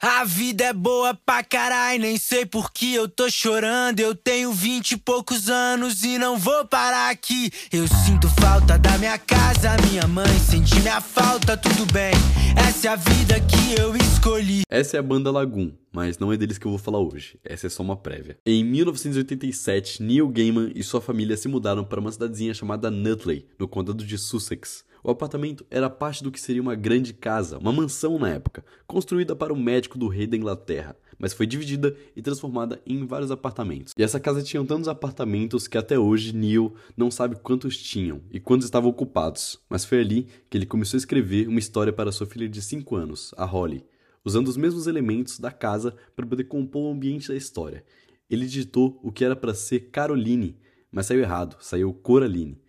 A vida é boa pra caralho, nem sei por que eu tô chorando. Eu tenho vinte e poucos anos e não vou parar aqui. Eu sinto falta da minha casa, minha mãe sente minha falta, tudo bem. Essa é a vida que eu escolhi. Essa é a banda Lagoon, mas não é deles que eu vou falar hoje. Essa é só uma prévia. Em 1987, Neil Gaiman e sua família se mudaram para uma cidadezinha chamada Nutley, no condado de Sussex. O apartamento era parte do que seria uma grande casa, uma mansão na época, construída para o médico do rei da Inglaterra, mas foi dividida e transformada em vários apartamentos. E essa casa tinha tantos apartamentos que até hoje Neil não sabe quantos tinham e quantos estavam ocupados, mas foi ali que ele começou a escrever uma história para sua filha de 5 anos, a Holly, usando os mesmos elementos da casa para poder compor o ambiente da história. Ele digitou o que era para ser Caroline, mas saiu errado, saiu Coraline.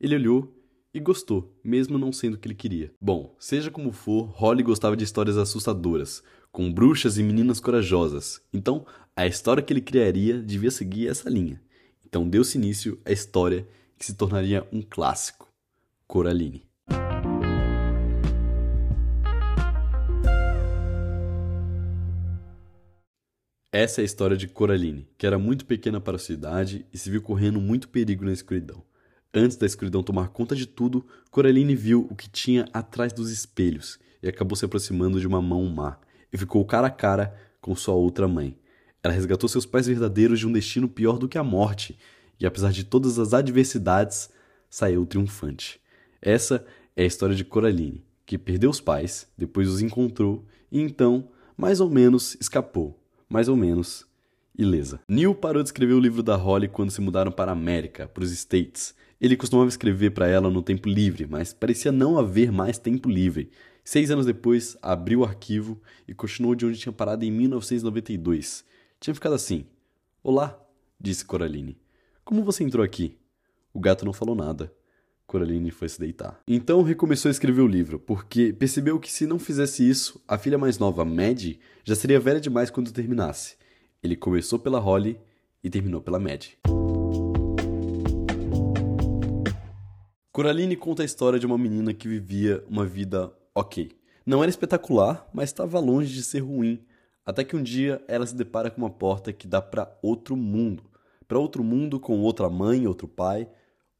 Ele olhou e gostou, mesmo não sendo o que ele queria. Bom, seja como for, Holly gostava de histórias assustadoras, com bruxas e meninas corajosas. Então, a história que ele criaria devia seguir essa linha. Então deu-se início à história que se tornaria um clássico, Coraline. Essa é a história de Coraline, que era muito pequena para a sua idade e se viu correndo muito perigo na escuridão. Antes da escuridão tomar conta de tudo, Coraline viu o que tinha atrás dos espelhos e acabou se aproximando de uma mão má e ficou cara a cara com sua outra mãe. Ela resgatou seus pais verdadeiros de um destino pior do que a morte e, apesar de todas as adversidades, saiu triunfante. Essa é a história de Coraline, que perdeu os pais, depois os encontrou e então, mais ou menos, escapou. Mais ou menos ilesa. Neil parou de escrever o livro da Holly quando se mudaram para a América, para os States, ele costumava escrever para ela no tempo livre, mas parecia não haver mais tempo livre. Seis anos depois, abriu o arquivo e continuou de onde tinha parado em 1992. Tinha ficado assim: Olá, disse Coraline. Como você entrou aqui? O gato não falou nada. Coraline foi se deitar. Então recomeçou a escrever o livro, porque percebeu que se não fizesse isso, a filha mais nova, Maddie, já seria velha demais quando terminasse. Ele começou pela Holly e terminou pela Maddie. Coraline conta a história de uma menina que vivia uma vida ok. Não era espetacular, mas estava longe de ser ruim. Até que um dia ela se depara com uma porta que dá para outro mundo. Para outro mundo com outra mãe, outro pai,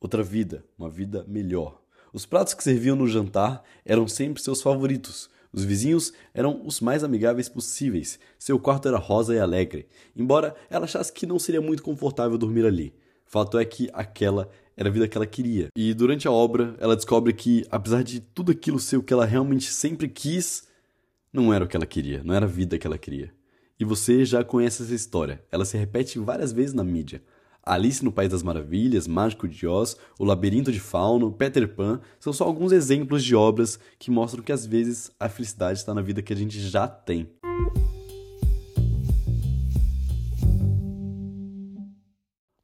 outra vida, uma vida melhor. Os pratos que serviam no jantar eram sempre seus favoritos. Os vizinhos eram os mais amigáveis possíveis. Seu quarto era rosa e alegre, embora ela achasse que não seria muito confortável dormir ali. Fato é que aquela era a vida que ela queria. E durante a obra, ela descobre que, apesar de tudo aquilo ser o que ela realmente sempre quis, não era o que ela queria, não era a vida que ela queria. E você já conhece essa história. Ela se repete várias vezes na mídia. Alice no País das Maravilhas, Mágico de Oz, O Labirinto de Fauno, Peter Pan são só alguns exemplos de obras que mostram que às vezes a felicidade está na vida que a gente já tem.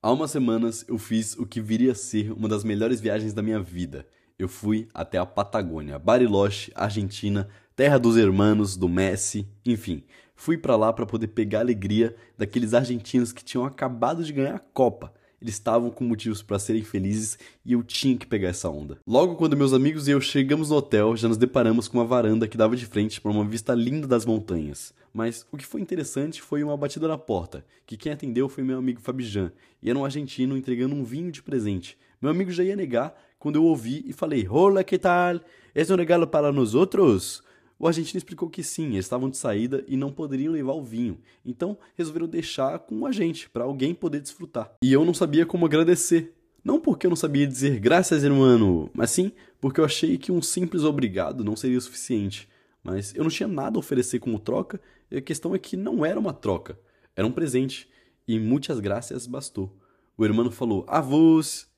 Há umas semanas eu fiz o que viria a ser uma das melhores viagens da minha vida. Eu fui até a Patagônia, Bariloche, Argentina, terra dos hermanos, do Messi, enfim. Fui para lá para poder pegar a alegria daqueles argentinos que tinham acabado de ganhar a Copa. Eles estavam com motivos para serem felizes e eu tinha que pegar essa onda. Logo quando meus amigos e eu chegamos no hotel, já nos deparamos com uma varanda que dava de frente para uma vista linda das montanhas. Mas o que foi interessante foi uma batida na porta, que quem atendeu foi meu amigo Fabijan, e era um argentino entregando um vinho de presente. Meu amigo já ia negar quando eu ouvi e falei: Hola, que tal? É um regalo para nós outros? O argentino explicou que sim, eles estavam de saída e não poderiam levar o vinho, então resolveram deixar com a gente, para alguém poder desfrutar. E eu não sabia como agradecer. Não porque eu não sabia dizer graças, irmão, mas sim porque eu achei que um simples obrigado não seria o suficiente. Mas eu não tinha nada a oferecer como troca, e a questão é que não era uma troca, era um presente. E muitas graças bastou. O irmão falou, avós,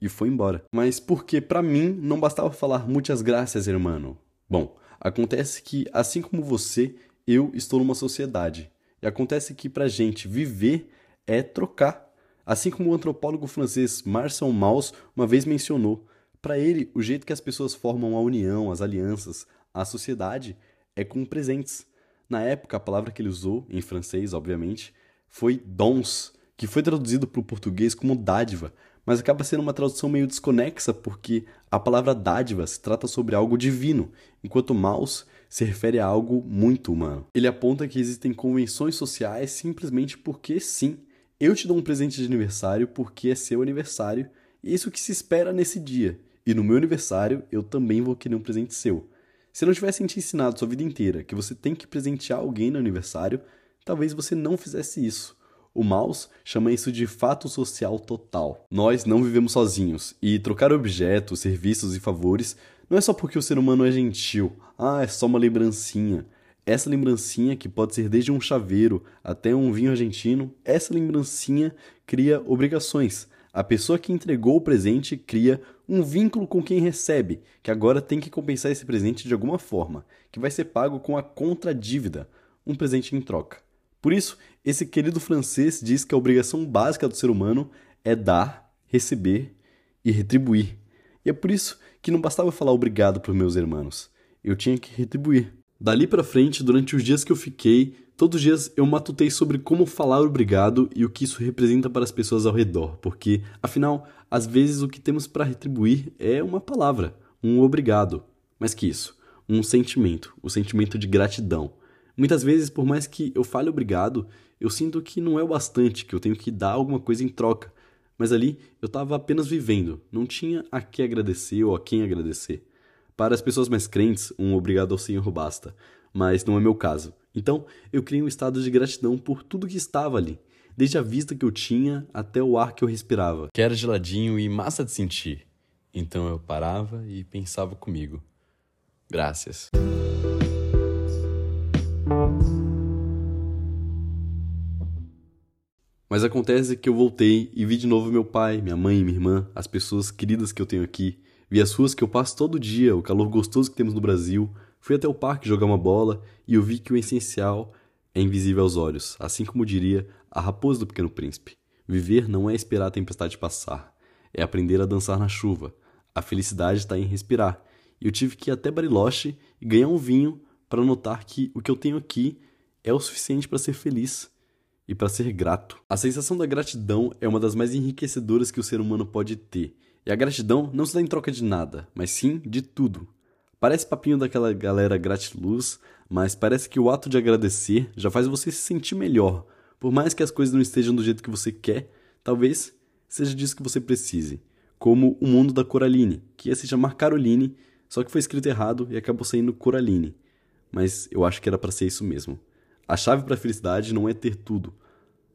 e foi embora. Mas porque para mim não bastava falar muitas graças, irmão. Bom, acontece que assim como você, eu estou numa sociedade. E acontece que pra gente viver é trocar. Assim como o antropólogo francês Marcel Mauss uma vez mencionou, para ele o jeito que as pessoas formam a união, as alianças, a sociedade é com presentes. Na época, a palavra que ele usou, em francês, obviamente, foi dons, que foi traduzido para o português como dádiva, mas acaba sendo uma tradução meio desconexa porque a palavra dádiva se trata sobre algo divino, enquanto Maus se refere a algo muito humano. Ele aponta que existem convenções sociais simplesmente porque sim. Eu te dou um presente de aniversário porque é seu aniversário e isso que se espera nesse dia. E no meu aniversário eu também vou querer um presente seu. Se não tivessem te ensinado sua vida inteira que você tem que presentear alguém no aniversário, talvez você não fizesse isso. O Maus chama isso de fato social total. Nós não vivemos sozinhos, e trocar objetos, serviços e favores não é só porque o ser humano é gentil, ah, é só uma lembrancinha. Essa lembrancinha, que pode ser desde um chaveiro até um vinho argentino, essa lembrancinha cria obrigações. A pessoa que entregou o presente cria um vínculo com quem recebe, que agora tem que compensar esse presente de alguma forma, que vai ser pago com a contradívida, um presente em troca. Por isso, esse querido francês diz que a obrigação básica do ser humano é dar, receber e retribuir. E é por isso que não bastava falar obrigado para os meus irmãos, eu tinha que retribuir. Dali para frente, durante os dias que eu fiquei, todos os dias eu matutei sobre como falar obrigado e o que isso representa para as pessoas ao redor, porque, afinal, às vezes o que temos para retribuir é uma palavra, um obrigado. Mais que isso, um sentimento, o sentimento de gratidão. Muitas vezes, por mais que eu fale obrigado, eu sinto que não é o bastante, que eu tenho que dar alguma coisa em troca. Mas ali eu estava apenas vivendo, não tinha a que agradecer ou a quem agradecer. Para as pessoas mais crentes, um obrigado ao Senhor basta, mas não é meu caso. Então, eu criei um estado de gratidão por tudo que estava ali, desde a vista que eu tinha até o ar que eu respirava, que era geladinho e massa de sentir. Então eu parava e pensava comigo: graças. Mas acontece que eu voltei e vi de novo meu pai, minha mãe, minha irmã, as pessoas queridas que eu tenho aqui, Vi as ruas que eu passo todo dia, o calor gostoso que temos no Brasil. Fui até o parque jogar uma bola e eu vi que o essencial é invisível aos olhos, assim como diria a raposa do Pequeno Príncipe. Viver não é esperar a tempestade passar, é aprender a dançar na chuva. A felicidade está em respirar. E eu tive que ir até Bariloche e ganhar um vinho para notar que o que eu tenho aqui é o suficiente para ser feliz e para ser grato. A sensação da gratidão é uma das mais enriquecedoras que o ser humano pode ter e a gratidão não se dá em troca de nada, mas sim de tudo. Parece papinho daquela galera gratiluz, mas parece que o ato de agradecer já faz você se sentir melhor. Por mais que as coisas não estejam do jeito que você quer, talvez seja disso que você precise. Como o mundo da Coraline, que ia se chamar Caroline, só que foi escrito errado e acabou saindo Coraline. Mas eu acho que era para ser isso mesmo. A chave para a felicidade não é ter tudo,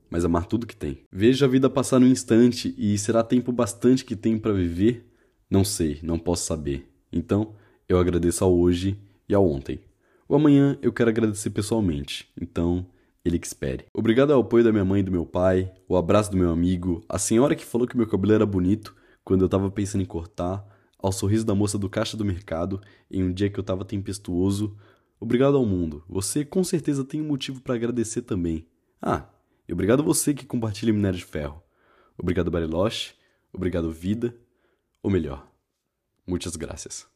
mas amar tudo que tem. Veja a vida passar num instante e será tempo bastante que tem para viver? Não sei, não posso saber. Então, eu agradeço ao hoje e ao ontem. O amanhã eu quero agradecer pessoalmente, então ele que espere. Obrigado ao apoio da minha mãe e do meu pai, o abraço do meu amigo, a senhora que falou que meu cabelo era bonito quando eu tava pensando em cortar, ao sorriso da moça do caixa do mercado em um dia que eu tava tempestuoso. Obrigado ao mundo. Você com certeza tem um motivo para agradecer também. Ah, e obrigado a você que compartilha Minério de Ferro. Obrigado Bariloche, obrigado Vida, ou melhor, muitas graças.